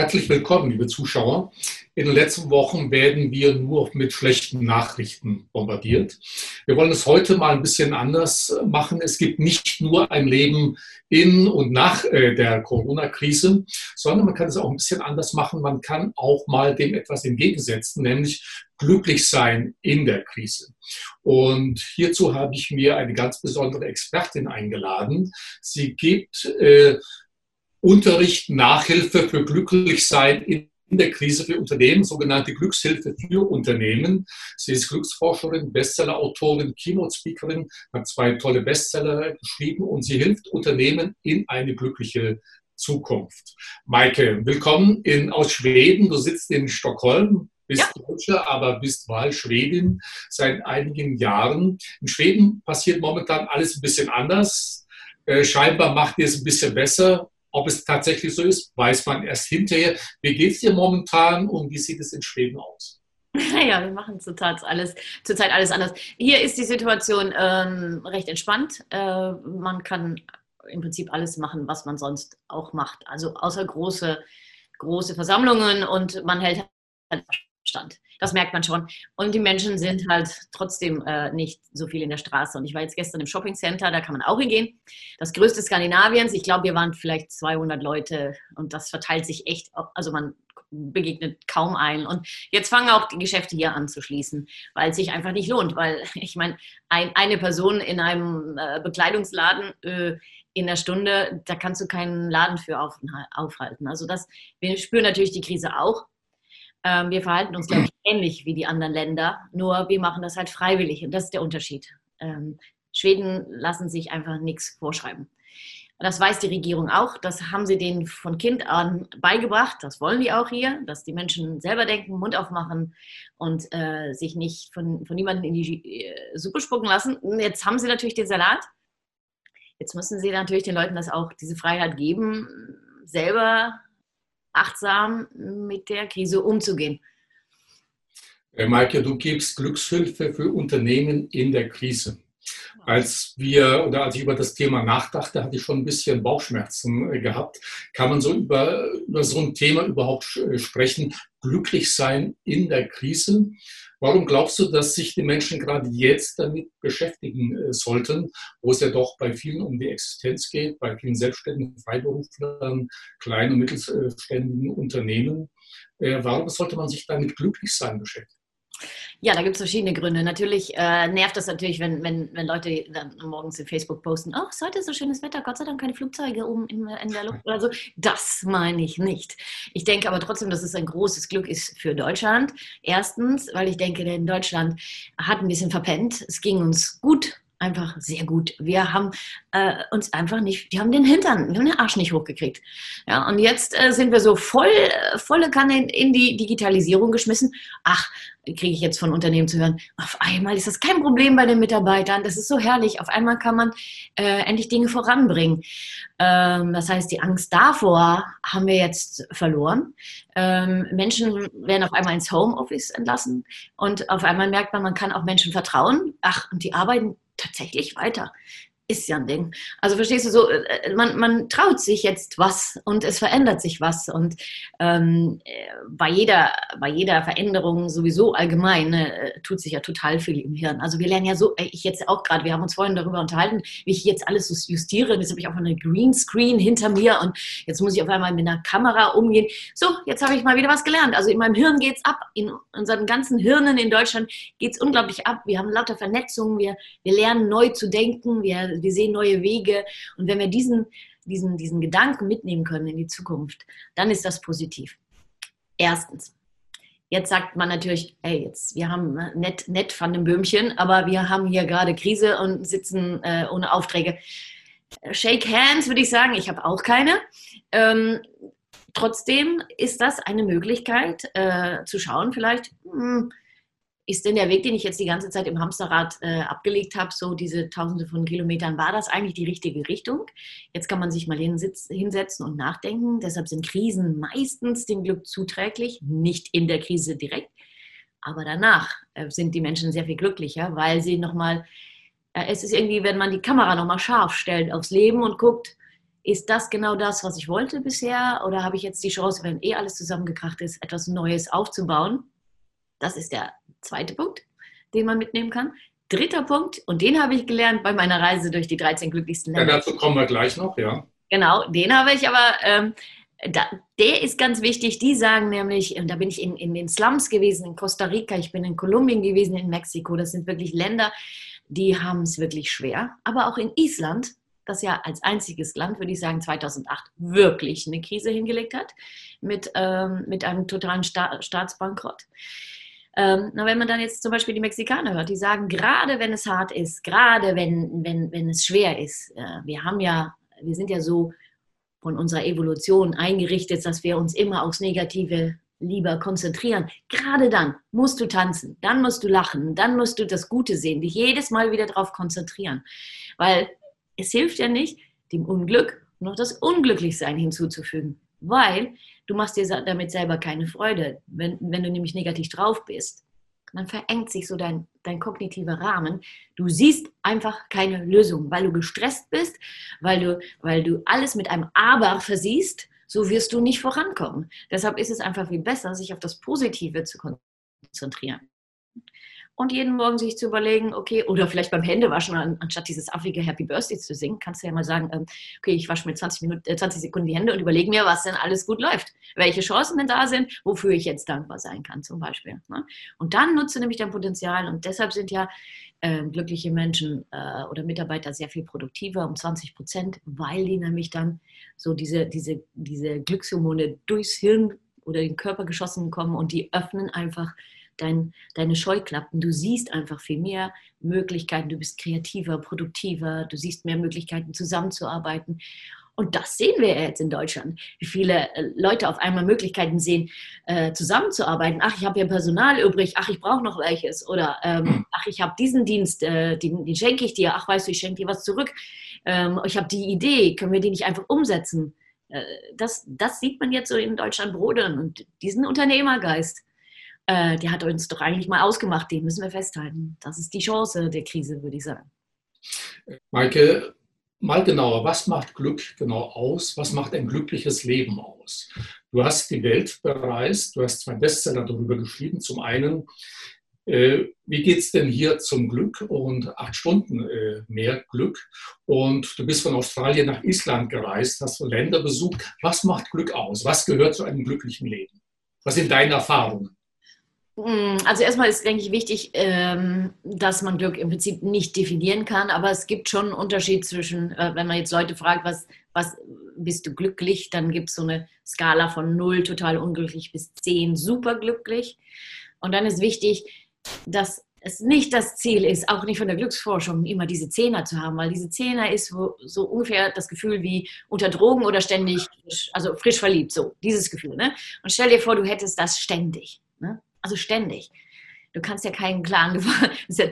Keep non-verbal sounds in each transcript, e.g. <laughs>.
Herzlich willkommen, liebe Zuschauer. In den letzten Wochen werden wir nur mit schlechten Nachrichten bombardiert. Wir wollen es heute mal ein bisschen anders machen. Es gibt nicht nur ein Leben in und nach äh, der Corona-Krise, sondern man kann es auch ein bisschen anders machen. Man kann auch mal dem etwas entgegensetzen, nämlich glücklich sein in der Krise. Und hierzu habe ich mir eine ganz besondere Expertin eingeladen. Sie gibt äh, Unterricht, Nachhilfe für Glücklichsein in der Krise für Unternehmen, sogenannte Glückshilfe für Unternehmen. Sie ist Glücksforscherin, Bestsellerautorin, Keynote-Speakerin, hat zwei tolle Bestseller geschrieben und sie hilft Unternehmen in eine glückliche Zukunft. Maike, willkommen in, aus Schweden. Du sitzt in Stockholm, bist ja. Deutsche, aber bist Wahlschwedin seit einigen Jahren. In Schweden passiert momentan alles ein bisschen anders. Äh, scheinbar macht ihr es ein bisschen besser. Ob es tatsächlich so ist, weiß man erst hinterher. Wie geht es dir momentan und wie sieht es in Schweden aus? <laughs> Ja, wir machen zurzeit alles, zurzeit alles anders. Hier ist die Situation ähm, recht entspannt. Äh, man kann im Prinzip alles machen, was man sonst auch macht. Also außer große, große Versammlungen und man hält halt Abstand. Das merkt man schon. Und die Menschen sind halt trotzdem äh, nicht so viel in der Straße. Und ich war jetzt gestern im Shopping Center, da kann man auch hingehen. Das größte Skandinaviens. Ich glaube, wir waren vielleicht 200 Leute und das verteilt sich echt. Also man begegnet kaum ein. Und jetzt fangen auch die Geschäfte hier an zu schließen, weil es sich einfach nicht lohnt. Weil <laughs> ich meine, ein, eine Person in einem äh, Bekleidungsladen äh, in der Stunde, da kannst du keinen Laden für auf, aufhalten. Also das, wir spüren natürlich die Krise auch. Ähm, wir verhalten uns, glaube ich, ähnlich wie die anderen Länder, nur wir machen das halt freiwillig und das ist der Unterschied. Ähm, Schweden lassen sich einfach nichts vorschreiben. Das weiß die Regierung auch. Das haben sie denen von Kind an beigebracht. Das wollen die auch hier, dass die Menschen selber denken, Mund aufmachen und äh, sich nicht von, von niemandem in die äh, Suppe spucken lassen. Jetzt haben sie natürlich den Salat. Jetzt müssen sie natürlich den Leuten das auch diese Freiheit geben, selber achtsam mit der Krise umzugehen. Äh, Maike, du gibst Glückshilfe für Unternehmen in der Krise. Als wir oder als ich über das Thema nachdachte, hatte ich schon ein bisschen Bauchschmerzen äh, gehabt. Kann man so über, über so ein Thema überhaupt äh, sprechen? Glücklich sein in der Krise? Warum glaubst du, dass sich die Menschen gerade jetzt damit beschäftigen äh, sollten, wo es ja doch bei vielen um die Existenz geht, bei vielen selbstständigen Freiberuflern, kleinen und mittelständigen Unternehmen? Äh, warum sollte man sich damit glücklich sein beschäftigen? Ja, da gibt es verschiedene Gründe. Natürlich äh, nervt das natürlich, wenn, wenn, wenn Leute dann morgens in Facebook posten, oh, es ist heute so schönes Wetter, Gott sei Dank keine Flugzeuge oben in, in der Luft oder so. Das meine ich nicht. Ich denke aber trotzdem, dass es ein großes Glück ist für Deutschland. Erstens, weil ich denke, denn Deutschland hat ein bisschen verpennt. Es ging uns gut einfach sehr gut. Wir haben äh, uns einfach nicht, die haben den Hintern, wir haben den Arsch nicht hochgekriegt. Ja, und jetzt äh, sind wir so voll, volle Kanne in, in die Digitalisierung geschmissen. Ach, kriege ich jetzt von Unternehmen zu hören, auf einmal ist das kein Problem bei den Mitarbeitern, das ist so herrlich, auf einmal kann man äh, endlich Dinge voranbringen. Ähm, das heißt, die Angst davor haben wir jetzt verloren. Ähm, Menschen werden auf einmal ins Homeoffice entlassen und auf einmal merkt man, man kann auch Menschen vertrauen. Ach, und die arbeiten tatsächlich weiter ist ja ein Ding. Also verstehst du so, äh, man, man traut sich jetzt was und es verändert sich was. Und ähm, bei, jeder, bei jeder Veränderung sowieso allgemein äh, tut sich ja total viel im Hirn. Also wir lernen ja so, ich jetzt auch gerade, wir haben uns vorhin darüber unterhalten, wie ich jetzt alles so justiere. Jetzt habe ich auch eine Greenscreen hinter mir und jetzt muss ich auf einmal mit einer Kamera umgehen. So, jetzt habe ich mal wieder was gelernt. Also in meinem Hirn geht es ab. In unseren ganzen Hirnen in Deutschland geht es unglaublich ab. Wir haben lauter Vernetzungen, wir, wir lernen neu zu denken, wir wir sehen neue Wege. Und wenn wir diesen, diesen, diesen Gedanken mitnehmen können in die Zukunft, dann ist das positiv. Erstens. Jetzt sagt man natürlich, ey, jetzt, wir haben nett, nett von dem Böhmchen, aber wir haben hier gerade Krise und sitzen äh, ohne Aufträge. Shake hands, würde ich sagen. Ich habe auch keine. Ähm, trotzdem ist das eine Möglichkeit äh, zu schauen, vielleicht, hm, ist denn der Weg, den ich jetzt die ganze Zeit im Hamsterrad äh, abgelegt habe, so diese tausende von Kilometern, war das eigentlich die richtige Richtung? Jetzt kann man sich mal hinsetzen und nachdenken. Deshalb sind Krisen meistens dem Glück zuträglich, nicht in der Krise direkt, aber danach äh, sind die Menschen sehr viel glücklicher, weil sie nochmal, äh, es ist irgendwie, wenn man die Kamera nochmal scharf stellt aufs Leben und guckt, ist das genau das, was ich wollte bisher? Oder habe ich jetzt die Chance, wenn eh alles zusammengekracht ist, etwas Neues aufzubauen? Das ist der zweite Punkt, den man mitnehmen kann. Dritter Punkt, und den habe ich gelernt bei meiner Reise durch die 13 glücklichsten Länder. Ja, dazu kommen wir gleich noch, ja. Genau, den habe ich aber, ähm, da, der ist ganz wichtig. Die sagen nämlich, und da bin ich in, in den Slums gewesen, in Costa Rica, ich bin in Kolumbien gewesen, in Mexiko. Das sind wirklich Länder, die haben es wirklich schwer. Aber auch in Island, das ja als einziges Land, würde ich sagen, 2008 wirklich eine Krise hingelegt hat mit, ähm, mit einem totalen Sta Staatsbankrott. Ähm, wenn man dann jetzt zum Beispiel die Mexikaner hört, die sagen, gerade wenn es hart ist, gerade wenn, wenn, wenn es schwer ist, äh, wir haben ja, wir sind ja so von unserer Evolution eingerichtet, dass wir uns immer aufs Negative lieber konzentrieren. Gerade dann musst du tanzen, dann musst du lachen, dann musst du das Gute sehen, dich jedes Mal wieder darauf konzentrieren. Weil es hilft ja nicht, dem Unglück noch das Unglücklichsein hinzuzufügen. Weil du machst dir damit selber keine Freude. Wenn, wenn du nämlich negativ drauf bist, dann verengt sich so dein, dein kognitiver Rahmen. Du siehst einfach keine Lösung, weil du gestresst bist, weil du, weil du alles mit einem Aber versiehst, so wirst du nicht vorankommen. Deshalb ist es einfach viel besser, sich auf das Positive zu konzentrieren und jeden Morgen sich zu überlegen, okay, oder vielleicht beim Händewaschen, anstatt dieses affige Happy Birthday zu singen, kannst du ja mal sagen, ähm, okay, ich wasche mir 20, Minuten, äh, 20 Sekunden die Hände und überlege mir, was denn alles gut läuft, welche Chancen denn da sind, wofür ich jetzt dankbar sein kann zum Beispiel. Ne? Und dann nutze nämlich dein Potenzial und deshalb sind ja äh, glückliche Menschen äh, oder Mitarbeiter sehr viel produktiver, um 20 Prozent, weil die nämlich dann so diese, diese, diese Glückshormone durchs Hirn oder den Körper geschossen kommen und die öffnen einfach dein, deine Scheuklappen. Du siehst einfach viel mehr Möglichkeiten, du bist kreativer, produktiver, du siehst mehr Möglichkeiten zusammenzuarbeiten. Und das sehen wir jetzt in Deutschland, wie viele äh, Leute auf einmal Möglichkeiten sehen, äh, zusammenzuarbeiten. Ach, ich habe ja Personal übrig, ach, ich brauche noch welches. Oder ähm, hm. ach, ich habe diesen Dienst, äh, den, den schenke ich dir. Ach, weißt du, ich schenke dir was zurück. Ähm, ich habe die Idee, können wir die nicht einfach umsetzen? Äh, das, das sieht man jetzt so in Deutschland brodern und diesen Unternehmergeist äh, der hat uns doch eigentlich mal ausgemacht, den müssen wir festhalten. Das ist die Chance der Krise, würde ich sagen. Maike, mal genauer, was macht Glück genau aus? Was macht ein glückliches Leben aus? Du hast die Welt bereist, du hast zwei Bestseller darüber geschrieben. Zum einen, äh, wie geht es denn hier zum Glück und acht Stunden äh, mehr Glück? Und du bist von Australien nach Island gereist, hast Länder besucht. Was macht Glück aus? Was gehört zu einem glücklichen Leben? Was sind deine Erfahrungen? Mm, also erstmal ist, denke ich, wichtig, ähm, dass man Glück im Prinzip nicht definieren kann, aber es gibt schon einen Unterschied zwischen, äh, wenn man jetzt Leute fragt, was, was bist du glücklich, dann gibt es so eine Skala von 0 total unglücklich bis 10 superglücklich. Und dann ist wichtig, dass es nicht das Ziel ist, auch nicht von der Glücksforschung, immer diese Zehner zu haben, weil diese Zehner ist so ungefähr das Gefühl wie unter Drogen oder ständig, also frisch verliebt, so dieses Gefühl. Ne? Und stell dir vor, du hättest das ständig. Ne? Also ständig. Du kannst ja keinen klaren <laughs> das ist ja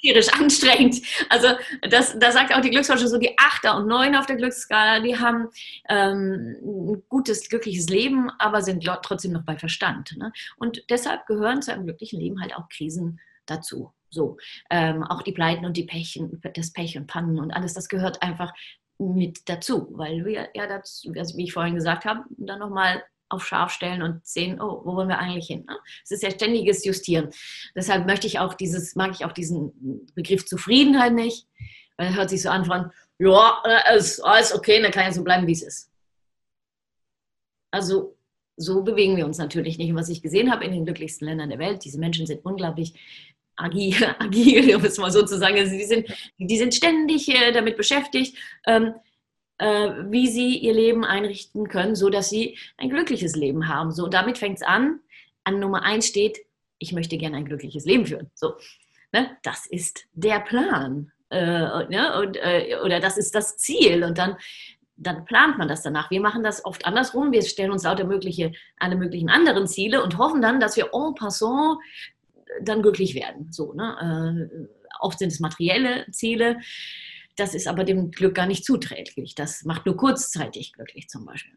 tierisch anstrengend. Also das, da sagt auch die Glücksforscher so, die Achter und Neun auf der Glücksskala, die haben ähm, ein gutes, glückliches Leben, aber sind trotzdem noch bei Verstand. Ne? Und deshalb gehören zu einem glücklichen Leben halt auch Krisen dazu. So, ähm, auch die Pleiten und die Pechen, das Pech und Pannen und alles, das gehört einfach mit dazu, weil wir ja dazu, wie ich vorhin gesagt habe, dann nochmal auf scharf stellen und sehen, oh, wo wollen wir eigentlich hin? Ne? Es ist ja ständiges Justieren. Deshalb möchte ich auch dieses, mag ich auch diesen Begriff Zufriedenheit nicht, weil hört sich so an von, ja, ist alles okay, dann kann ja so bleiben, wie es ist. Also so bewegen wir uns natürlich nicht. Und was ich gesehen habe in den glücklichsten Ländern der Welt, diese Menschen sind unglaublich agil, <laughs> agil um es mal so zu sagen. Also die, sind, die sind ständig äh, damit beschäftigt, ähm, äh, wie sie ihr Leben einrichten können, so dass sie ein glückliches Leben haben. So, damit fängt es an. An Nummer eins steht, ich möchte gerne ein glückliches Leben führen. So, ne? das ist der Plan. Äh, ne? und, äh, oder das ist das Ziel. Und dann, dann plant man das danach. Wir machen das oft andersrum. Wir stellen uns lauter mögliche, alle möglichen anderen Ziele und hoffen dann, dass wir en passant dann glücklich werden. So, ne? Äh, oft sind es materielle Ziele. Das ist aber dem Glück gar nicht zuträglich. Das macht nur kurzzeitig glücklich zum Beispiel.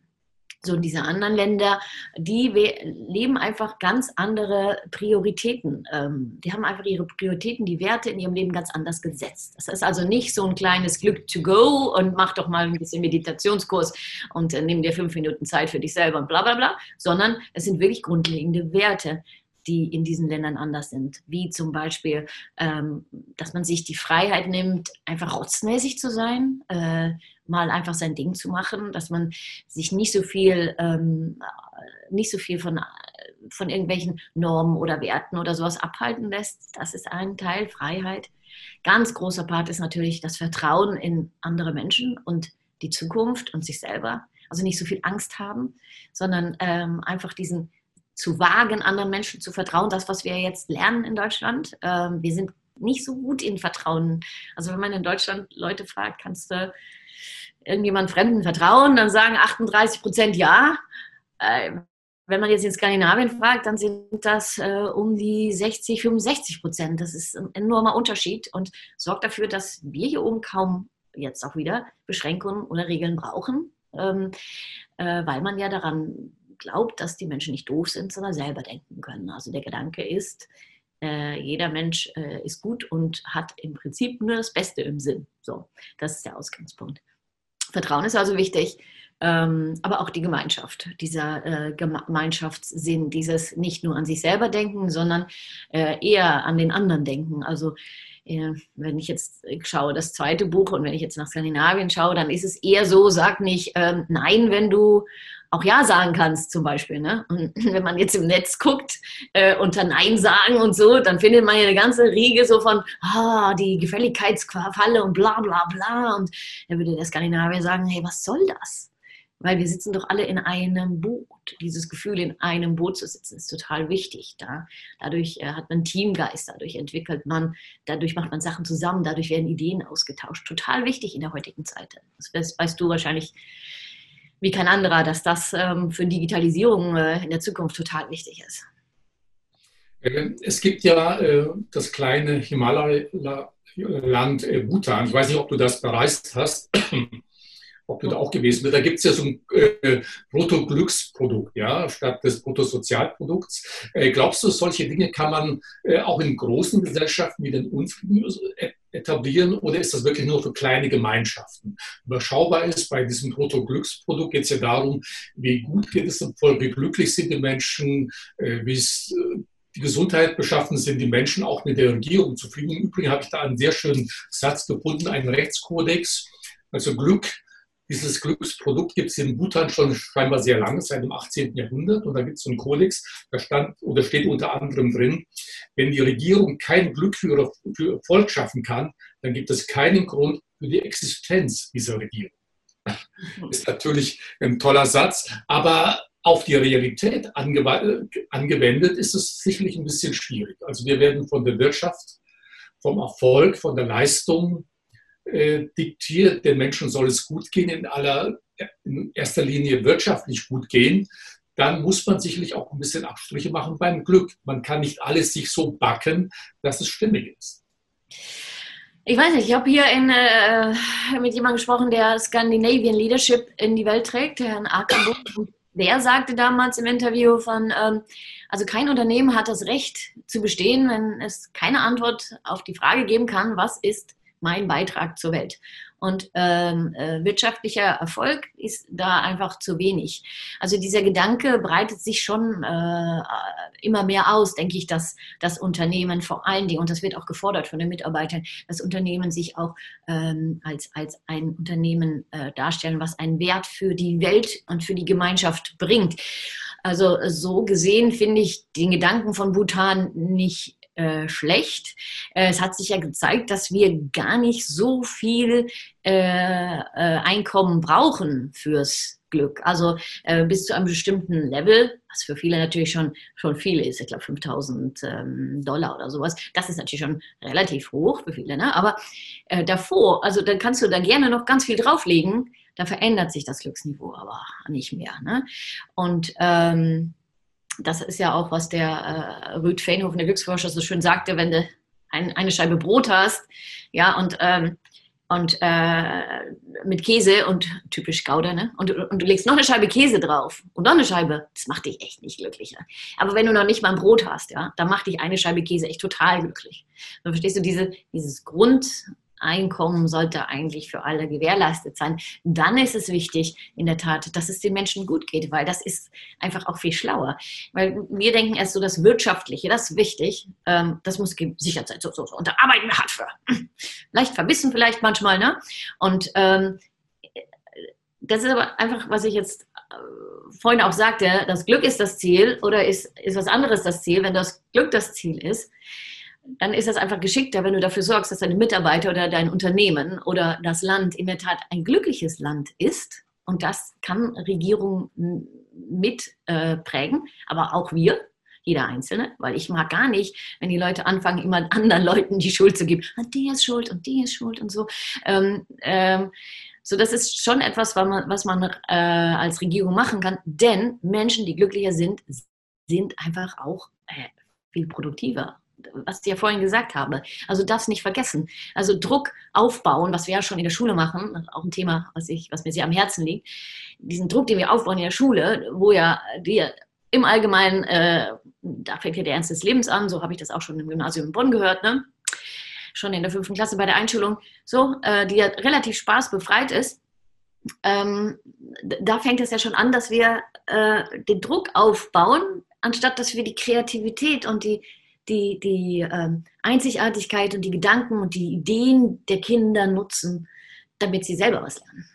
So, diese anderen Länder, die leben einfach ganz andere Prioritäten. Ähm, die haben einfach ihre Prioritäten, die Werte in ihrem Leben ganz anders gesetzt. Das ist also nicht so ein kleines Glück to go und mach doch mal ein bisschen Meditationskurs und äh, nimm dir fünf Minuten Zeit für dich selber und bla bla bla, sondern es sind wirklich grundlegende Werte, die in diesen Ländern anders sind. Wie zum Beispiel, ähm, dass man sich die Freiheit nimmt, einfach rotzmäßig zu sein, äh, mal einfach sein Ding zu machen, dass man sich nicht so viel, ähm, nicht so viel von, von irgendwelchen Normen oder Werten oder sowas abhalten lässt. Das ist ein Teil Freiheit. Ganz großer Part ist natürlich das Vertrauen in andere Menschen und die Zukunft und sich selber. Also nicht so viel Angst haben, sondern ähm, einfach diesen zu wagen, anderen Menschen zu vertrauen. Das, was wir jetzt lernen in Deutschland. Ähm, wir sind nicht so gut in Vertrauen. Also wenn man in Deutschland Leute fragt, kannst du irgendjemand Fremden vertrauen, dann sagen 38 Prozent ja. Äh, wenn man jetzt in Skandinavien fragt, dann sind das äh, um die 60, 65 Prozent. Das ist ein enormer Unterschied und sorgt dafür, dass wir hier oben kaum jetzt auch wieder Beschränkungen oder Regeln brauchen, ähm, äh, weil man ja daran glaubt, dass die Menschen nicht doof sind, sondern selber denken können. Also der Gedanke ist, äh, jeder Mensch äh, ist gut und hat im Prinzip nur das Beste im Sinn. So, das ist der Ausgangspunkt. Vertrauen ist also wichtig, ähm, aber auch die Gemeinschaft, dieser äh, Gemeinschaftssinn, dieses nicht nur an sich selber denken, sondern äh, eher an den anderen denken. Also äh, wenn ich jetzt schaue, das zweite Buch und wenn ich jetzt nach Skandinavien schaue, dann ist es eher so, sag nicht ähm, nein, wenn du auch Ja sagen kannst zum Beispiel. Ne? Und <laughs> wenn man jetzt im Netz guckt, äh, unter Nein sagen und so, dann findet man ja eine ganze Riege so von, ah, die Gefälligkeitsfalle und bla bla bla. Und da würde der Skandinavier sagen, hey, was soll das? Weil wir sitzen doch alle in einem Boot. Dieses Gefühl, in einem Boot zu sitzen, ist total wichtig. Da. Dadurch äh, hat man Teamgeist, dadurch entwickelt man, dadurch macht man Sachen zusammen, dadurch werden Ideen ausgetauscht. Total wichtig in der heutigen Zeit. Das weißt du wahrscheinlich wie kein anderer, dass das ähm, für Digitalisierung äh, in der Zukunft total wichtig ist. Äh, es gibt ja äh, das kleine Himalaya-Land äh, Bhutan. Ich weiß nicht, ob du das bereist hast, <clears throat> ob du da auch gewesen bist. Da gibt es ja so ein äh, Bruttoglücksprodukt, ja, statt des Bruttosozialprodukts. Äh, glaubst du, solche Dinge kann man auch in großen Gesellschaften wie den unseren etablieren oder ist das wirklich nur für kleine Gemeinschaften? Überschaubar ist bei diesem Bruttoglücksprodukt geht es ja darum, wie gut geht es dem Volk, wie glücklich sind die Menschen, äh, wie es äh, die Gesundheit beschaffen sind die Menschen auch mit der Regierung zufrieden. Im Übrigen habe ich da einen sehr schönen Satz gefunden, einen Rechtskodex. Also Glück dieses Glücksprodukt gibt es in Bhutan schon scheinbar sehr lange, seit dem 18. Jahrhundert. Und da gibt es einen Kodex, da stand oder steht unter anderem drin, wenn die Regierung kein Glück für ihr, für ihr Volk schaffen kann, dann gibt es keinen Grund für die Existenz dieser Regierung. Ist natürlich ein toller Satz, aber auf die Realität angewendet ist es sicherlich ein bisschen schwierig. Also wir werden von der Wirtschaft, vom Erfolg, von der Leistung äh, diktiert, den Menschen soll es gut gehen, in, aller, in erster Linie wirtschaftlich gut gehen, dann muss man sicherlich auch ein bisschen Abstriche machen beim Glück. Man kann nicht alles sich so backen, dass es stimmig ist. Ich weiß nicht, ich habe hier in, äh, mit jemandem gesprochen, der Scandinavian Leadership in die Welt trägt, Herrn Ackerbuch. Der sagte damals im Interview von, ähm, also kein Unternehmen hat das Recht zu bestehen, wenn es keine Antwort auf die Frage geben kann, was ist mein Beitrag zur Welt. Und ähm, äh, wirtschaftlicher Erfolg ist da einfach zu wenig. Also dieser Gedanke breitet sich schon äh, immer mehr aus, denke ich, dass das Unternehmen vor allen Dingen, und das wird auch gefordert von den Mitarbeitern, das Unternehmen sich auch ähm, als, als ein Unternehmen äh, darstellen, was einen Wert für die Welt und für die Gemeinschaft bringt. Also so gesehen finde ich den Gedanken von Bhutan nicht äh, schlecht. Äh, es hat sich ja gezeigt, dass wir gar nicht so viel äh, äh Einkommen brauchen fürs Glück. Also äh, bis zu einem bestimmten Level, was für viele natürlich schon, schon viel ist, ich glaube 5000 ähm, Dollar oder sowas. Das ist natürlich schon relativ hoch für viele, ne? aber äh, davor, also dann kannst du da gerne noch ganz viel drauflegen, da verändert sich das Glücksniveau aber nicht mehr. Ne? Und ähm, das ist ja auch, was der äh, Rüd Feenhofen, der Glücksforscher, so schön sagte, wenn du ein, eine Scheibe Brot hast, ja, und ähm, und äh, mit Käse und typisch Gouda, ne? Und, und, du legst noch eine Scheibe Käse drauf und noch eine Scheibe, das macht dich echt nicht glücklicher. Aber wenn du noch nicht mal ein Brot hast, ja, dann macht dich eine Scheibe Käse echt total glücklich. Dann verstehst du diese, dieses Grund, Einkommen sollte eigentlich für alle gewährleistet sein. Dann ist es wichtig, in der Tat, dass es den Menschen gut geht, weil das ist einfach auch viel schlauer. Weil wir denken erst so, das Wirtschaftliche, das ist wichtig, ähm, das muss gesichert sein. So, so, so. Und da arbeiten wir hart für. <clears throat> Leicht verbissen vielleicht manchmal, ne? Und ähm, das ist aber einfach, was ich jetzt äh, vorhin auch sagte, das Glück ist das Ziel oder ist, ist was anderes das Ziel. Wenn das Glück das Ziel ist, dann ist das einfach geschickter, wenn du dafür sorgst, dass deine Mitarbeiter oder dein Unternehmen oder das Land in der Tat ein glückliches Land ist. Und das kann Regierung mit äh, aber auch wir, jeder Einzelne, weil ich mag gar nicht, wenn die Leute anfangen, immer anderen Leuten die Schuld zu geben. Ah, die ist schuld und die ist schuld und so. Ähm, ähm, so, das ist schon etwas, was man, was man äh, als Regierung machen kann, denn Menschen, die glücklicher sind, sind einfach auch äh, viel produktiver was ich ja vorhin gesagt habe. Also das nicht vergessen. Also Druck aufbauen, was wir ja schon in der Schule machen, auch ein Thema, was, ich, was mir sehr am Herzen liegt. Diesen Druck, den wir aufbauen in der Schule, wo ja wir im Allgemeinen, äh, da fängt ja der Ernst des Lebens an, so habe ich das auch schon im Gymnasium in Bonn gehört, ne? schon in der fünften Klasse bei der Einschulung, so, äh, die ja relativ spaßbefreit ist. Ähm, da fängt es ja schon an, dass wir äh, den Druck aufbauen, anstatt dass wir die Kreativität und die die, die ähm, Einzigartigkeit und die Gedanken und die Ideen der Kinder nutzen, damit sie selber was lernen.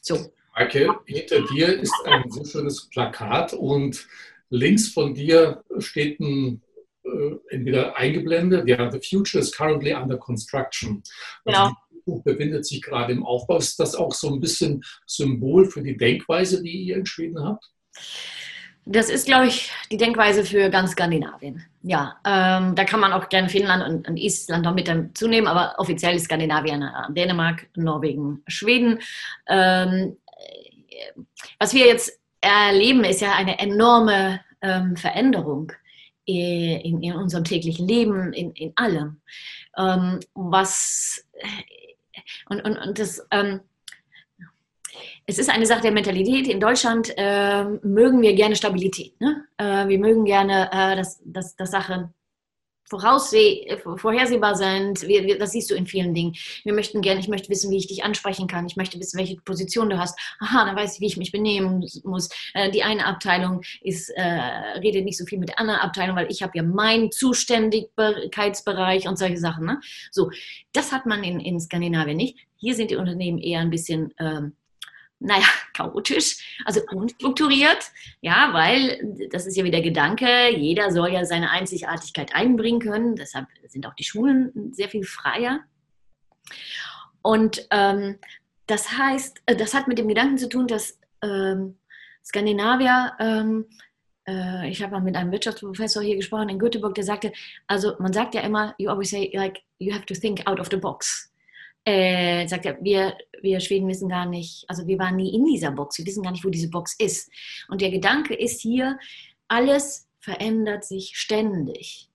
So. Maike, hinter dir ist ein so schönes Plakat und links von dir steht ein äh, entweder eingeblendet, ja, the future is currently under construction. Also genau. die Zukunft befindet sich gerade im Aufbau. Ist das auch so ein bisschen Symbol für die Denkweise, die ihr in Schweden habt? Das ist, glaube ich, die Denkweise für ganz Skandinavien. Ja, ähm, da kann man auch gerne Finnland und, und Island noch mit dazu nehmen, aber offiziell ist Skandinavien äh, Dänemark, Norwegen, Schweden. Ähm, was wir jetzt erleben, ist ja eine enorme ähm, Veränderung in, in, unserem täglichen Leben, in, in allem. Ähm, was und, und, und das ähm, es ist eine Sache der Mentalität. In Deutschland äh, mögen wir gerne Stabilität. Ne? Äh, wir mögen gerne, äh, dass, dass, dass Sachen vorhersehbar sind. Wir, wir, das siehst du in vielen Dingen. Wir möchten gerne, ich möchte wissen, wie ich dich ansprechen kann. Ich möchte wissen, welche Position du hast. Aha, dann weiß ich, wie ich mich benehmen muss. Äh, die eine Abteilung ist, äh, redet nicht so viel mit der anderen Abteilung, weil ich habe ja meinen Zuständigkeitsbereich und solche Sachen. Ne? So, das hat man in, in Skandinavien nicht. Hier sind die Unternehmen eher ein bisschen ähm, naja, <laughs> chaotisch, also unstrukturiert, ja, weil das ist ja wieder Gedanke, jeder soll ja seine Einzigartigkeit einbringen können, deshalb sind auch die Schulen sehr viel freier. Und ähm, das heißt, äh, das hat mit dem Gedanken zu tun, dass ähm, Skandinavier, ähm, äh, ich habe mal mit einem Wirtschaftsprofessor hier gesprochen in Göteborg, der sagte, also man sagt ja immer, you always say, like, you have to think out of the box äh, sagt er, wir, wir Schweden wissen gar nicht, also wir waren nie in dieser Box, wir wissen gar nicht, wo diese Box ist. Und der Gedanke ist hier, alles verändert sich ständig.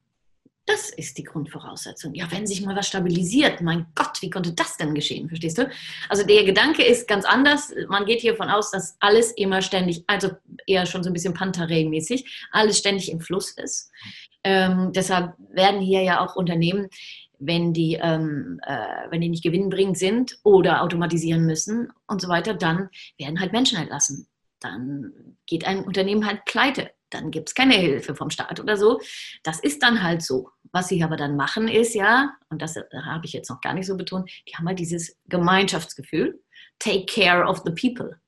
Das ist die Grundvoraussetzung. Ja, wenn sich mal was stabilisiert, mein Gott, wie konnte das denn geschehen? Verstehst du? Also der Gedanke ist ganz anders. Man geht hier von aus, dass alles immer ständig, also eher schon so ein bisschen Pantarei-mäßig, alles ständig im Fluss ist. Ähm, deshalb werden hier ja auch Unternehmen wenn die, ähm, äh, wenn die nicht gewinnbringend sind oder automatisieren müssen und so weiter, dann werden halt Menschen entlassen. Dann geht ein Unternehmen halt pleite. Dann gibt es keine Hilfe vom Staat oder so. Das ist dann halt so. Was sie aber dann machen ist ja, und das habe ich jetzt noch gar nicht so betont, die haben halt dieses Gemeinschaftsgefühl. Take care of the people.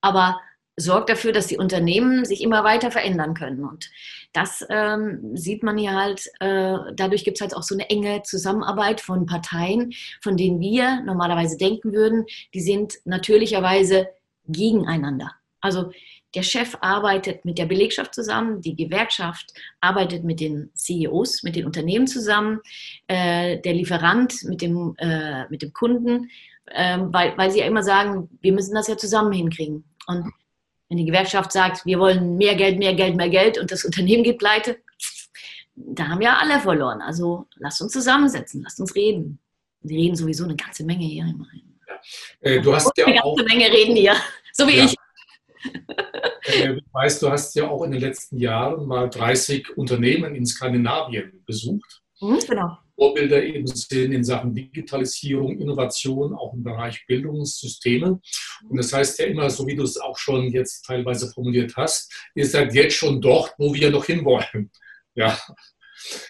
Aber sorgt dafür, dass die Unternehmen sich immer weiter verändern können. Und das ähm, sieht man ja halt, äh, dadurch gibt es halt auch so eine enge Zusammenarbeit von Parteien, von denen wir normalerweise denken würden, die sind natürlicherweise gegeneinander. Also der Chef arbeitet mit der Belegschaft zusammen, die Gewerkschaft arbeitet mit den CEOs, mit den Unternehmen zusammen, äh, der Lieferant mit dem, äh, mit dem Kunden, äh, weil, weil sie ja immer sagen, wir müssen das ja zusammen hinkriegen. Und wenn die Gewerkschaft sagt, wir wollen mehr Geld, mehr Geld, mehr Geld und das Unternehmen geht pleite, da haben ja alle verloren. Also lasst uns zusammensetzen, lasst uns reden. die reden sowieso eine ganze Menge hier immerhin. Äh, du hast ja eine auch, ganze Menge reden hier, so wie Ja. ich. äh, ich weiß, du hast ja auch in den letzten Jahren mal 30 Unternehmen in Skandinavien besucht. Mhm, genau. Vorbilder eben sind in Sachen Digitalisierung, Innovation, auch im Bereich Bildungssysteme. Und das heißt ja immer, so wie du es auch schon jetzt teilweise formuliert hast, ihr seid jetzt schon dort, wo wir noch hinwollen. Ja.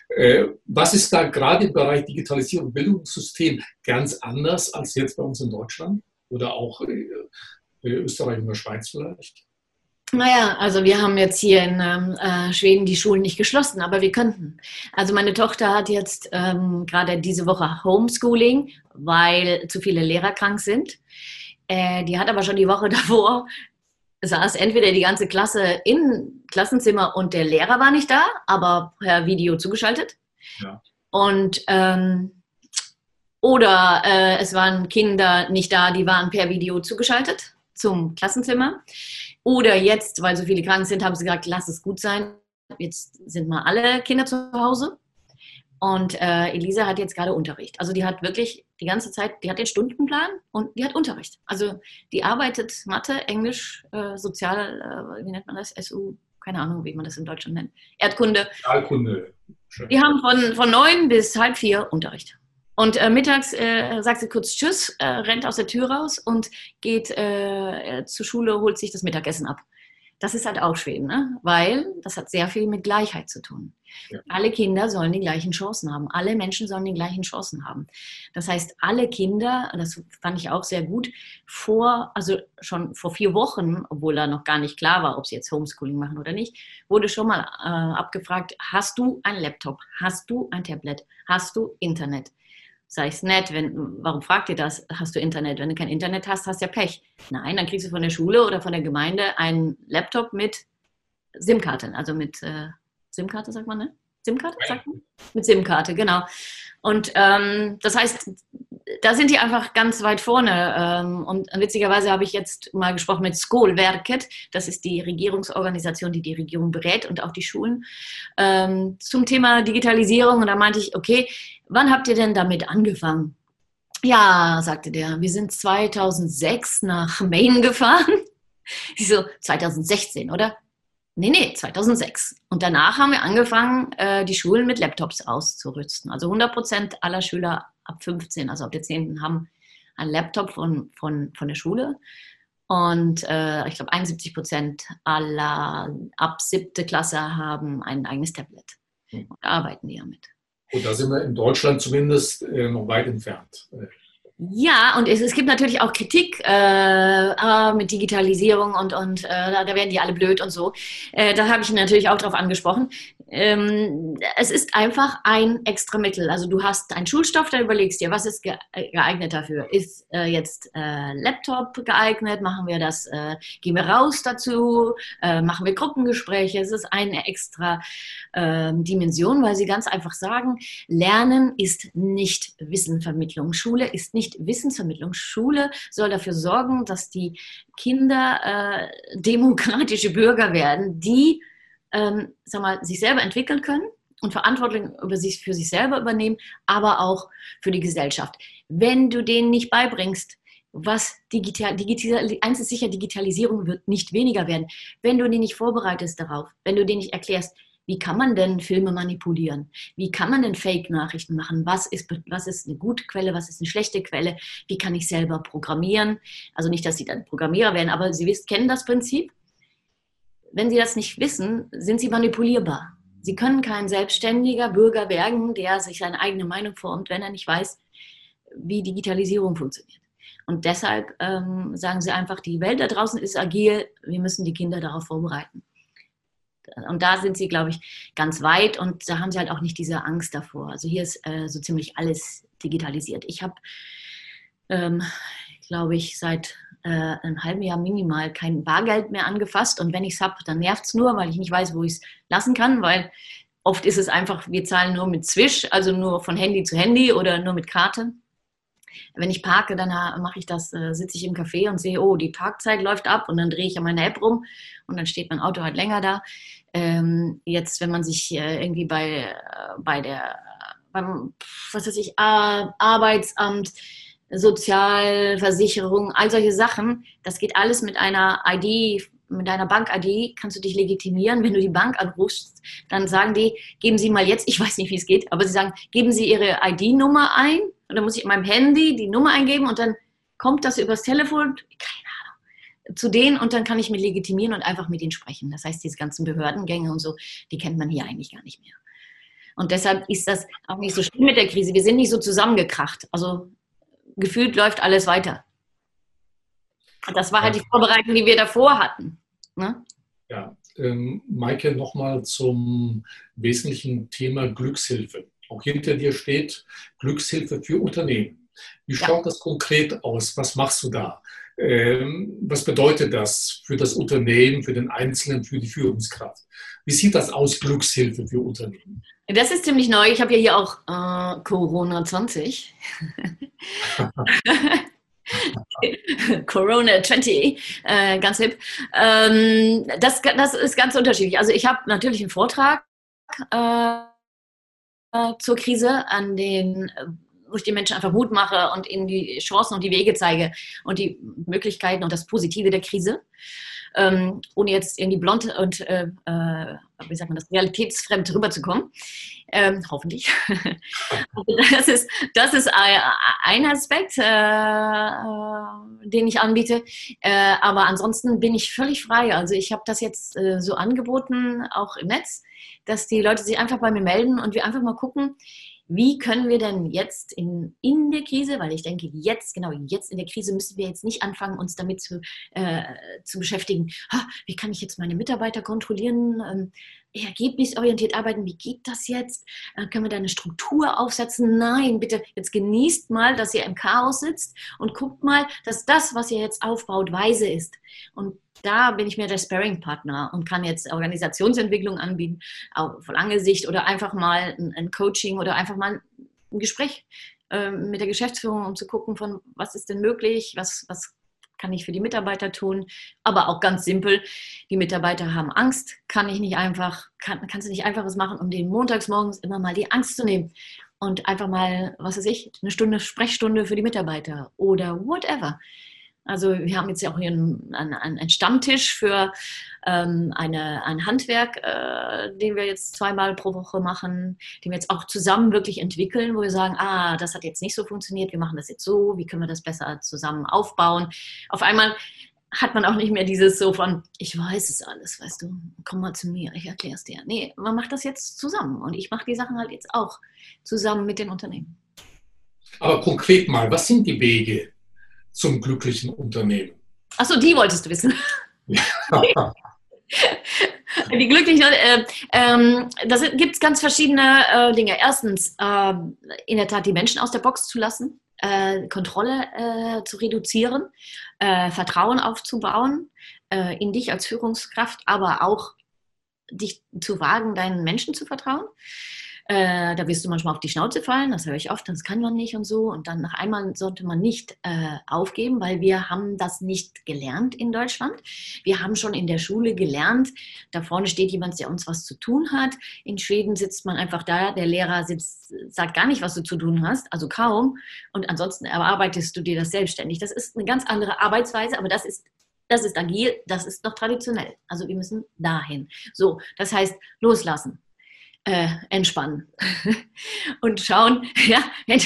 Äh, Was ist da gerade im Bereich Digitalisierung, Bildungssystem ganz anders als jetzt bei uns in Deutschland oder auch äh, Österreich und der Schweiz vielleicht? Naja, also wir haben jetzt hier in ähm, äh, Schweden die Schulen nicht geschlossen, aber wir könnten. Also meine Tochter hat jetzt ähm, gerade diese Woche Homeschooling, weil zu viele Lehrer krank sind. Äh, die hat aber schon die Woche <laughs> davor, saß entweder die ganze Klasse im Klassenzimmer und der Lehrer war nicht da, aber per Video zugeschaltet. Ja. Und ähm, oder äh, es waren Kinder nicht da, die waren per Video zugeschaltet zum Klassenzimmer. Oder jetzt, weil so viele krank sind, haben sie gesagt, lass es gut sein. Jetzt sind mal alle Kinder zu Hause. Und äh, Elisa hat jetzt gerade Unterricht. Also die hat wirklich die ganze Zeit, die hat den Stundenplan und die hat Unterricht. Also die arbeitet Mathe, Englisch, äh, Sozial, äh, wie nennt man das? SU, keine Ahnung, wie man das in Deutschland nennt. Erdkunde. Schön. Die haben von, von neun bis halb vier Unterricht. Und äh, mittags äh, sagt sie kurz Tschüss, äh, rennt aus der Tür raus und geht äh, zur Schule, holt sich das Mittagessen ab. Das ist halt auch Schweden, ne? weil das hat sehr viel mit Gleichheit zu tun. Ja. Alle Kinder sollen die gleichen Chancen haben. Alle Menschen sollen die gleichen Chancen haben. Das heißt, alle Kinder, das fand ich auch sehr gut, vor, also schon vor vier Wochen, obwohl da noch gar nicht klar war, ob sie jetzt Homeschooling machen oder nicht, wurde schon mal äh, abgefragt, hast du ein Laptop? Hast du ein Tablet? Hast du Internet? Sag ich's nett, wenn, warum fragt ihr das? Hast du Internet? Wenn du kein Internet hast, hast du ja Pech. Nein, dann kriegst du von der Schule oder von der Gemeinde einen Laptop mit SIM-Karte, also mit äh, SIM-Karte, sagt man, ne? SIM-Karte, sagt man? Mit SIM-Karte, genau. Und ähm, das heißt, da sind die einfach ganz weit vorne. Ähm, und witzigerweise habe ich jetzt mal gesprochen mit Skolverket, das ist die Regierungsorganisation, die die Regierung berät und auch die Schulen, ähm, zum Thema Digitalisierung. Und da meinte ich, okay, wann habt ihr denn damit angefangen? Ja, sagte der, wir sind 2006 nach Maine gefahren. Ich so, 2016, oder? Nee, nee, 2006. Und danach haben wir angefangen, äh, die Schulen mit Laptops auszurüsten. Also 100 Prozent aller Schüler ab 15, also ab der 10. haben einen Laptop von, von, von der Schule. Und äh, ich glaube, 71 Prozent aller ab siebte Klasse haben ein eigenes Tablet. Hm. Und arbeiten die damit. Und da sind wir in Deutschland zumindest äh, noch weit entfernt. Ja, und es, es gibt natürlich auch Kritik äh, mit Digitalisierung und, und äh, da, da werden die alle blöd und so. Äh, da habe ich natürlich auch drauf angesprochen. Ähm, es ist einfach ein extra Mittel. Also du hast einen Schulstoff, da überlegst dir, was ist ge geeignet dafür? Ist äh, jetzt äh, Laptop geeignet? Machen wir das? Äh, gehen wir raus dazu? Äh, machen wir Gruppengespräche? Es ist eine extra ähm, Dimension, weil sie ganz einfach sagen, Lernen ist nicht Wissenvermittlung. Schule ist nicht Wissensvermittlung. Schule soll dafür sorgen, dass die Kinder äh, demokratische Bürger werden, die ähm, sag mal, sich selber entwickeln können und Verantwortung über sich, für sich selber übernehmen, aber auch für die Gesellschaft. Wenn du denen nicht beibringst, was digital, digital, eins ist sicher, Digitalisierung wird nicht weniger werden. Wenn du die nicht vorbereitest darauf, wenn du denen nicht erklärst, wie kann man denn Filme manipulieren? Wie kann man denn Fake-Nachrichten machen? Was ist, was ist eine gute Quelle? Was ist eine schlechte Quelle? Wie kann ich selber programmieren? Also nicht, dass sie dann Programmierer werden, aber sie wissen, kennen das Prinzip. Wenn sie das nicht wissen, sind sie manipulierbar. Sie können kein selbstständiger Bürger werden, der sich seine eigene Meinung formt, wenn er nicht weiß, wie Digitalisierung funktioniert. Und deshalb ähm, sagen sie einfach, die Welt da draußen ist agil, wir müssen die Kinder darauf vorbereiten. Und da sind sie, glaube ich, ganz weit und da haben sie halt auch nicht diese Angst davor. Also hier ist äh, so ziemlich alles digitalisiert. Ich habe, ähm, glaube ich, seit äh, einem halben Jahr minimal kein Bargeld mehr angefasst und wenn ich es habe, dann nervt es nur, weil ich nicht weiß, wo ich es lassen kann, weil oft ist es einfach, wir zahlen nur mit Swish, also nur von Handy zu Handy oder nur mit Karte. Wenn ich parke, dann mache ich das, äh, sitze ich im Café und sehe, oh, die Parkzeit läuft ab und dann drehe ich an meiner App rum und dann steht mein Auto halt länger da. Ähm, jetzt, wenn man sich äh, irgendwie bei, äh, bei der beim was weiß ich, Arbeitsamt, Sozialversicherung, all solche Sachen. Das geht alles mit einer ID, mit deiner Bank-ID kannst du dich legitimieren. Wenn du die Bank anrufst, dann sagen die, geben Sie mal jetzt, ich weiß nicht, wie es geht, aber sie sagen, geben Sie Ihre ID-Nummer ein. Und dann muss ich in meinem Handy die Nummer eingeben und dann kommt das übers Telefon, keine Ahnung, zu denen und dann kann ich mich legitimieren und einfach mit ihnen sprechen. Das heißt, diese ganzen Behördengänge und so, die kennt man hier eigentlich gar nicht mehr. Und deshalb ist das auch nicht so schlimm mit der Krise. Wir sind nicht so zusammengekracht. Also gefühlt läuft alles weiter. Das war halt die Vorbereitung, die wir davor hatten. Ne? Ja, ähm, Maike, nochmal zum wesentlichen Thema Glückshilfe. Auch hinter dir steht Glückshilfe für Unternehmen. Wie schaut ja. das konkret aus? Was machst du da? Ähm, was bedeutet das für das Unternehmen, für den Einzelnen, für die Führungskraft? Wie sieht das aus, Glückshilfe für Unternehmen? Das ist ziemlich neu. Ich habe ja hier auch äh, Corona 20. <laughs> Corona 20, äh, ganz hip. Ähm, das, das ist ganz unterschiedlich. Also ich habe natürlich einen Vortrag äh, zur Krise, an den, wo ich den Menschen einfach Mut mache und ihnen die Chancen und die Wege zeige und die Möglichkeiten und das Positive der Krise ähm, ohne jetzt irgendwie blond und, äh, äh, wie sagt man das, realitätsfremd rüberzukommen. Ähm, hoffentlich. <laughs> Das, ist, das ist ein Aspekt, äh, äh, den ich anbiete. Äh, aber ansonsten bin ich völlig frei. Also ich habe das jetzt so angeboten, auch im Netz, dass die Leute sich einfach bei mir melden und wir einfach mal gucken, wie können wir denn jetzt in, in der Krise, weil ich denke, jetzt, genau jetzt in der Krise müssen wir jetzt nicht anfangen, uns damit zu, äh, zu beschäftigen, ha, wie kann ich jetzt meine Mitarbeiter kontrollieren, ähm, ergebnisorientiert arbeiten, wie geht das jetzt? Äh, können wir da eine Struktur aufsetzen? Nein, bitte, jetzt genießt mal, dass ihr im Chaos sitzt und guckt mal, dass das, was ihr jetzt aufbaut, weise ist. Und da bin ich mir der Sparring-Partner und kann jetzt Organisationsentwicklung anbieten, auf lange Sicht oder einfach mal ein, Coaching oder einfach mal ein Gespräch äh, mit der Geschäftsführung, um zu gucken, von was ist denn möglich, was, was kann ich für die Mitarbeiter tun, aber auch ganz simpel, die Mitarbeiter haben Angst, kann ich nicht einfach, kann, kannst du nicht einfaches machen, um den montags morgens immer mal die Angst zu nehmen und einfach mal, was weiß ich, eine Stunde Sprechstunde für die Mitarbeiter oder whatever. Also wir haben jetzt ja auch hier einen, einen, einen Stammtisch für ähm, eine, ein Handwerk, äh, den wir jetzt zweimal pro Woche machen, den wir jetzt auch zusammen wirklich entwickeln, wo wir sagen, ah, das hat jetzt nicht so funktioniert, wir machen das jetzt so, wie können wir das besser zusammen aufbauen. Auf einmal hat man auch nicht mehr dieses so von, ich weiß es alles, weißt du, komm mal zu mir, ich erkläre es dir. Nee, man macht das jetzt zusammen und ich mache die Sachen halt jetzt auch zusammen mit den Unternehmen. Aber konkret mal, was sind die Wege, zum glücklichen Unternehmen? Achso, die wolltest du wissen. Ja. <laughs> Die glücklichen, äh, ähm, da gibt es ganz verschiedene äh, Dinge. Erstens, äh, in der Tat die Menschen aus der Box zu lassen, äh, Kontrolle äh, zu reduzieren, äh, Vertrauen aufzubauen in dich als Führungskraft, aber auch dich zu wagen, deinen Menschen zu vertrauen. Äh, da wirst du manchmal auf die Schnauze fallen, das höre ich oft, das kann man nicht und so. Und dann nach einmal sollte man nicht äh, aufgeben, weil wir haben das nicht gelernt in Deutschland. Wir haben schon in der Schule gelernt, da vorne steht jemand, der uns was zu tun hat. In Schweden sitzt man einfach da, der Lehrer sitzt, sagt gar nicht, was du zu tun hast, also kaum. Und ansonsten erarbeitest du dir das selbstständig. Das ist eine ganz andere Arbeitsweise, aber das ist das ist agil, das ist noch traditionell. Also wir müssen dahin. So, das heißt, loslassen äh, entspannen <laughs> und schauen, <laughs> ja, ja,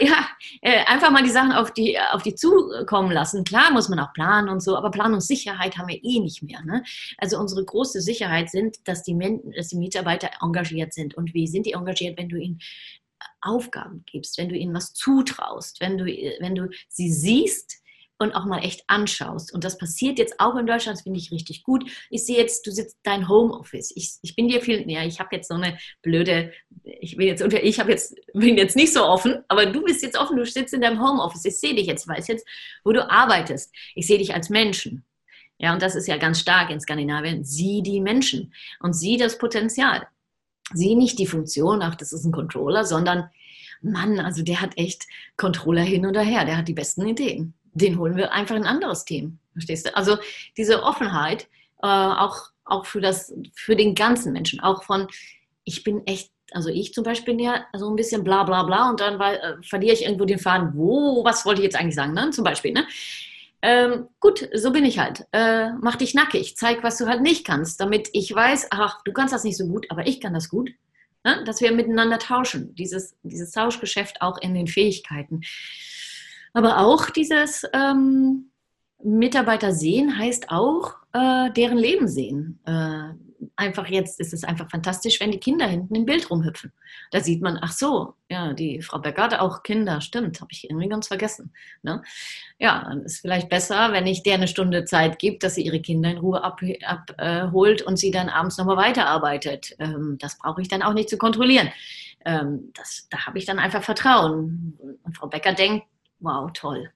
ja äh, einfach mal die Sachen auf die, auf die zukommen lassen. Klar muss man auch planen und so, aber Planungssicherheit haben wir eh nicht mehr. Ne? Also unsere große Sicherheit sind, dass die, dass die Mitarbeiter engagiert sind. Und wie sind die engagiert, wenn du ihnen Aufgaben gibst, wenn du ihnen was zutraust, wenn du, wenn du sie siehst, und auch mal echt anschaust. Und das passiert jetzt auch in Deutschland, das finde ich richtig gut. Ich sehe jetzt, du sitzt dein Homeoffice. Ich, ich bin dir viel näher. Ich habe jetzt so eine blöde, ich bin jetzt ich habe jetzt, bin jetzt nicht so offen, aber du bist jetzt offen, du sitzt in deinem Homeoffice. Ich sehe dich jetzt, ich weiß jetzt, wo du arbeitest. Ich sehe dich als Menschen. Ja, und das ist ja ganz stark in Skandinavien. Sieh die Menschen und sieh das Potenzial. Sieh nicht die Funktion, ach, das ist ein Controller, sondern Mann, also der hat echt Controller hin und her, der hat die besten Ideen den holen wir einfach in ein anderes Team. Verstehst du? Also diese Offenheit, äh, auch, auch für, das, für den ganzen Menschen, auch von, ich bin echt Also ich zum Beispiel bin ja so ein bisschen bla bla bla und dann äh, verliere ich irgendwo den Faden. Wo, was wollte ich jetzt eigentlich sagen, ne? Zum Beispiel, ne? Ähm, gut, so bin ich halt. Äh, mach dich nackig, zeig, was du halt nicht kannst, damit ich weiß, ach, du kannst das nicht so gut, aber ich kann das gut. Ne? Dass wir miteinander tauschen, dieses, dieses Tauschgeschäft auch in den Fähigkeiten. Aber auch dieses ähm, Mitarbeiter sehen heißt auch äh, deren Leben sehen. Äh, einfach jetzt ist es einfach fantastisch, wenn die Kinder hinten im Bild rumhüpfen. Da sieht man, ach so, ja, die Frau Becker hat auch Kinder, stimmt, habe ich irgendwie ganz vergessen. Ne? Ja, dann ist vielleicht besser, wenn ich der eine Stunde Zeit gebe, dass sie ihre Kinder in Ruhe abholt ab, äh, und sie dann abends nochmal weiterarbeitet. Ähm, das brauche ich dann auch nicht zu kontrollieren. Ähm, das, da habe ich dann einfach Vertrauen. Und Frau Becker denkt, wow, toll.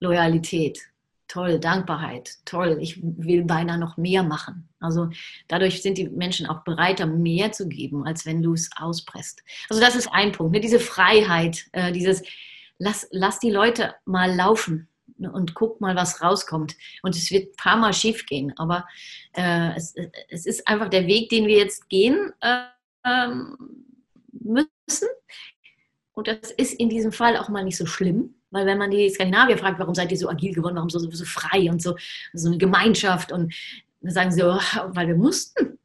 Loyalität, toll, Dankbarkeit, toll, ich will beinahe noch mehr machen. Also dadurch sind die Menschen auch bereiter, mehr zu geben, als wenn du es auspresst. Also das ist ein Punkt, ne? diese Freiheit, äh, dieses, lass, lass die Leute mal laufen ne? und guck mal, was rauskommt. Und es wird ein paar Mal schief gehen, aber äh, es, es, ist einfach der Weg, den wir jetzt gehen äh, müssen. Und das ist in diesem Fall auch mal nicht so schlimm, weil wenn man die Skandinavier fragt, warum seid ihr so agil geworden, warum so, so frei und so, so eine Gemeinschaft und dann sagen sie, oh, weil wir mussten.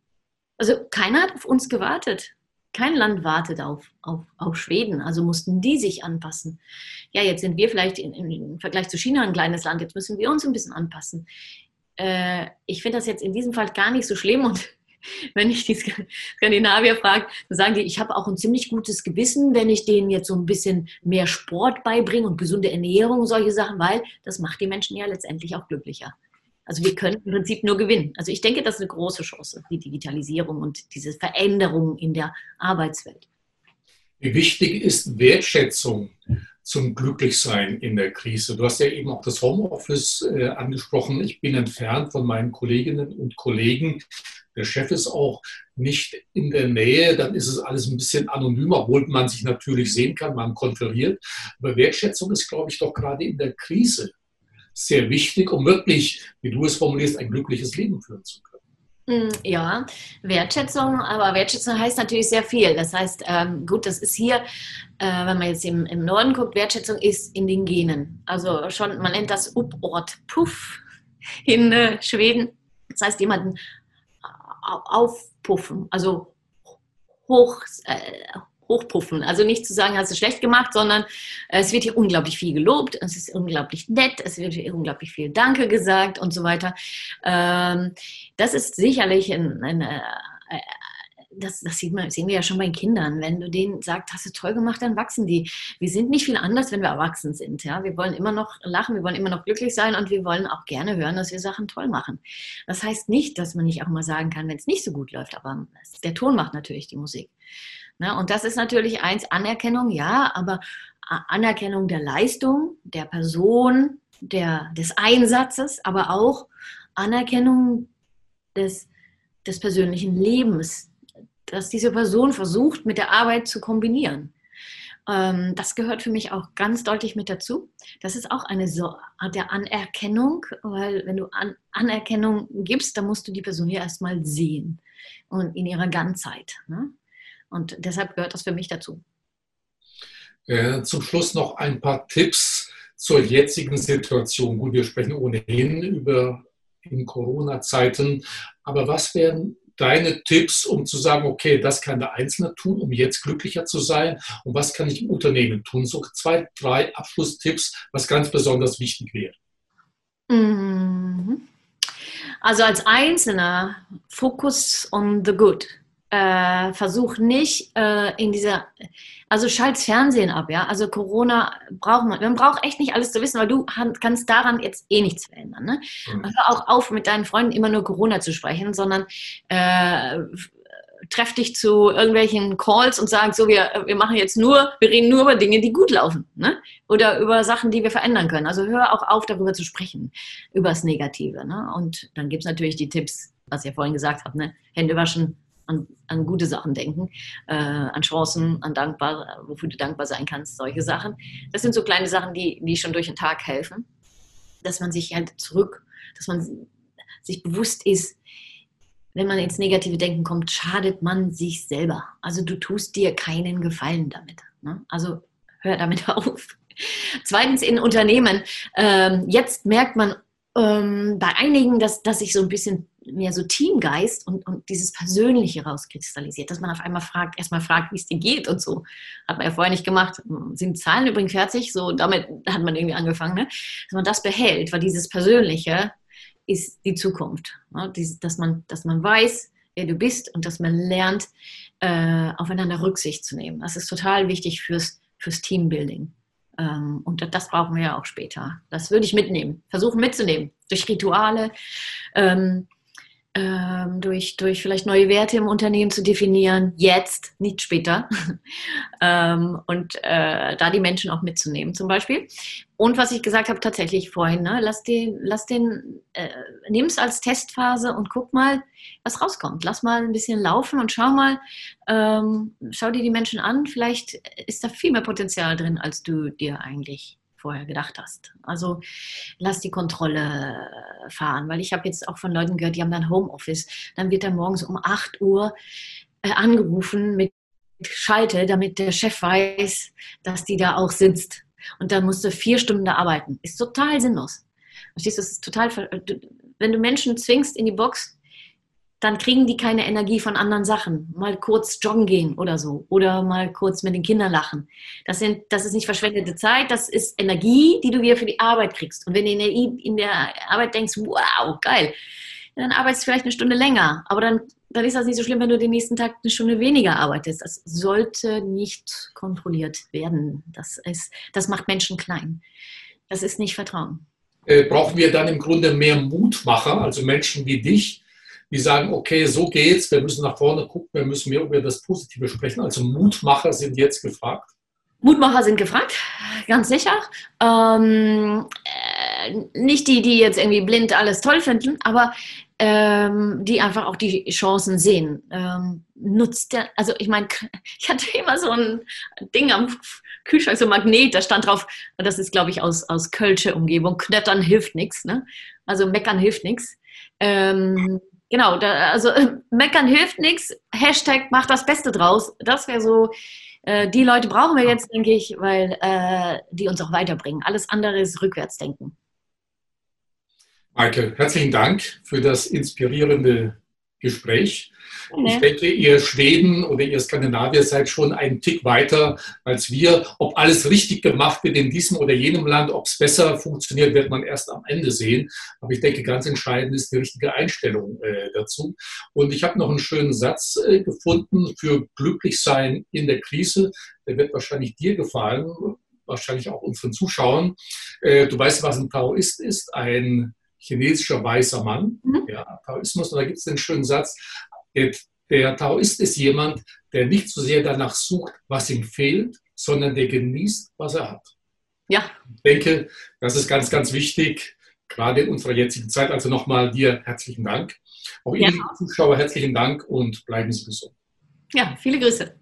Also keiner hat auf uns gewartet. Kein Land wartet auf, auf, auf Schweden, also mussten die sich anpassen. Ja, jetzt sind wir vielleicht in, im Vergleich zu China ein kleines Land, jetzt müssen wir uns ein bisschen anpassen. Äh, ich finde das jetzt in diesem Fall gar nicht so schlimm und <laughs> wenn ich die Skandinavier frage, dann sagen die, ich habe auch ein ziemlich gutes Gewissen, wenn ich denen jetzt so ein bisschen mehr Sport beibringe und gesunde Ernährung und solche Sachen, weil das macht die Menschen ja letztendlich auch glücklicher. Also wir können im Prinzip nur gewinnen. Also ich denke, das ist eine große Chance, die Digitalisierung und diese Veränderung in der Arbeitswelt. Wie wichtig ist Wertschätzung zum Glücklichsein in der Krise? Du hast ja eben auch das Homeoffice äh, angesprochen. Ich bin entfernt von meinen Kolleginnen und Kollegen der Chef ist auch nicht in der Nähe, dann ist es alles ein bisschen anonymer, obwohl man sich natürlich sehen kann, man konferiert. Aber Wertschätzung ist, glaube ich, doch gerade in der Krise sehr wichtig, um wirklich, wie du es formulierst, ein glückliches Leben führen zu können. Hm, ja, Wertschätzung, aber Wertschätzung heißt natürlich sehr viel. Das heißt, ähm, gut, das ist hier, äh, wenn man jetzt im, im Norden guckt, Wertschätzung ist in den Genen. Also schon, man nennt das Uport Puff in äh, Schweden. Das heißt, jemanden aufpuffen, also hoch, äh, hochpuffen. Also nicht zu sagen, hast du schlecht gemacht, sondern es wird hier unglaublich viel gelobt, es ist unglaublich nett, es wird hier unglaublich viel Danke gesagt und so weiter. Ähm, das ist sicherlich ein, eine, äh, das, das sieht man, sehen wir ja schon bei Kindern. Wenn du denen sagst, hast du toll gemacht, dann wachsen die. Wir sind nicht viel anders, wenn wir erwachsen sind. Ja? Wir wollen immer noch lachen, wir wollen immer noch glücklich sein und wir wollen auch gerne hören, dass wir Sachen toll machen. Das heißt nicht, dass man nicht auch mal sagen kann, wenn es nicht so gut läuft, aber der Ton macht natürlich die Musik. Na, und das ist natürlich eins, Anerkennung, ja, aber Anerkennung der Leistung, der Person, der, des Einsatzes, aber auch Anerkennung des, des persönlichen Lebens, dass diese Person versucht, mit der Arbeit zu kombinieren. Ähm, das gehört für mich auch ganz deutlich mit dazu. Das ist auch eine Art der Anerkennung, weil wenn du An Anerkennung gibst, dann musst du die Person ja erstmal sehen und in ihrer Ganzheit. Ne? Und deshalb gehört das für mich dazu. Äh, zum Schluss noch ein paar Tipps zur jetzigen Situation. Gut, wir sprechen ohnehin über in Corona-Zeiten, aber was wären deine Tipps, um zu sagen, okay, das kann der Einzelne tun, um jetzt glücklicher zu sein und was kann ich im Unternehmen tun? So zwei, drei Abschlusstipps, was ganz besonders wichtig wäre. Mhm. Also als Einzelner, Focus on the good äh, versuch nicht äh, in dieser, also schalt's Fernsehen ab, ja. Also Corona braucht man, man braucht echt nicht alles zu wissen, weil du kannst daran jetzt eh nichts verändern. Ne? Mhm. Hör auch auf, mit deinen Freunden immer nur Corona zu sprechen, sondern äh, treff dich zu irgendwelchen Calls und sag so, wir, wir machen jetzt nur, wir reden nur über Dinge, die gut laufen, ne? Oder über Sachen, die wir verändern können. Also hör auch auf, darüber zu sprechen, über das Negative. Ne? Und dann gibt's natürlich die Tipps, was ihr vorhin gesagt habt, ne? Hände waschen, an, an gute Sachen denken, äh, an Chancen, an dankbar, wofür du dankbar sein kannst, solche Sachen. Das sind so kleine Sachen, die, die schon durch den Tag helfen, dass man sich halt zurück, dass man sich bewusst ist, wenn man ins negative Denken kommt, schadet man sich selber. Also du tust dir keinen Gefallen damit. Ne? Also hör damit <laughs> auf. Zweitens in Unternehmen. Ähm, jetzt merkt man ähm, bei einigen, dass, dass sich so ein bisschen mehr so Teamgeist und, und dieses Persönliche rauskristallisiert, dass man auf einmal fragt, erstmal fragt, wie es dir geht und so. Hat man ja vorher nicht gemacht. Sind Zahlen übrigens fertig? So, damit hat man irgendwie angefangen, ne? Dass man das behält, weil dieses Persönliche ist die Zukunft. Ne? Dies, dass, man, dass man weiß, wer du bist und dass man lernt, äh, aufeinander Rücksicht zu nehmen. Das ist total wichtig fürs, fürs Teambuilding. Ähm, und das brauchen wir ja auch später. Das würde ich mitnehmen, versuchen mitzunehmen. Durch Rituale, ähm, ähm, durch, durch vielleicht neue Werte im Unternehmen zu definieren, jetzt, nicht später. <laughs> ähm, und äh, da die Menschen auch mitzunehmen zum Beispiel. Und was ich gesagt habe tatsächlich vorhin, ne, lass den, lass den, äh, nimm es als Testphase und guck mal, was rauskommt. Lass mal ein bisschen laufen und schau mal, ähm, schau dir die Menschen an. Vielleicht ist da viel mehr Potenzial drin, als du dir eigentlich vorher gedacht hast. Also lass die Kontrolle fahren, weil ich habe jetzt auch von Leuten gehört, die haben dann Homeoffice. Dann wird er morgens um 8 Uhr äh, angerufen mit Schalte, damit der Chef weiß, dass die da auch sitzt. Und dann musst du vier Stunden da arbeiten. Ist total sinnlos. Verstehst du, das ist total, wenn du Menschen zwingst in die Box, dann kriegen die keine Energie von anderen Sachen. Mal kurz joggen gehen oder so. Oder mal kurz mit den Kindern lachen. Das, sind, das ist nicht verschwendete Zeit, das ist Energie, die du wieder für die Arbeit kriegst. Und wenn du in der Arbeit denkst, wow, geil, dann arbeitest du vielleicht eine Stunde länger. Aber dann, dann ist das nicht so schlimm, wenn du den nächsten Tag eine Stunde weniger arbeitest. Das sollte nicht kontrolliert werden. Das, ist, das macht Menschen klein. Das ist nicht Vertrauen. Äh, brauchen wir dann im Grunde mehr Mutmacher, also Menschen wie dich, die sagen, okay, so geht's, wir müssen nach vorne gucken, wir müssen mehr über das Positive sprechen. Also Mutmacher sind jetzt gefragt. Mutmacher sind gefragt, ganz sicher. Ähm, äh, nicht die, die jetzt irgendwie blind alles toll finden, aber ähm, die einfach auch die Chancen sehen. Ähm, nutzt der, also ich meine, <laughs> ich hatte immer so ein Ding am Kühlschrank, so ein Magnet, da stand drauf, das ist glaube ich aus, aus Kölsche Umgebung, Knöttern hilft nichts, ne? also meckern hilft nichts. Ähm, genau, da, also meckern hilft nichts, Hashtag macht das Beste draus. Das wäre so, äh, die Leute brauchen wir jetzt, denke ich, weil äh, die uns auch weiterbringen. Alles andere ist Rückwärtsdenken. Maike, herzlichen Dank für das inspirierende Gespräch. Ich denke, ihr Schweden oder ihr Skandinavier seid schon einen Tick weiter als wir. Ob alles richtig gemacht wird in diesem oder jenem Land, ob es besser funktioniert, wird man erst am Ende sehen. Aber ich denke, ganz entscheidend ist die richtige Einstellung äh, dazu. Und ich habe noch einen schönen Satz äh, gefunden für glücklich sein in der Krise. Der wird wahrscheinlich dir gefallen, wahrscheinlich auch unseren Zuschauern. Äh, du weißt, was ein Taoist ist, ein chinesischer weißer Mann. Mhm. Ja, Taoismus, und da gibt es den schönen Satz, der Taoist ist jemand, der nicht so sehr danach sucht, was ihm fehlt, sondern der genießt, was er hat. Ja. Ich denke, das ist ganz, ganz wichtig, gerade in unserer jetzigen Zeit. Also nochmal dir herzlichen Dank. Auch Ihnen, ja. Zuschauer, herzlichen Dank und bleiben Sie gesund. Ja, viele Grüße.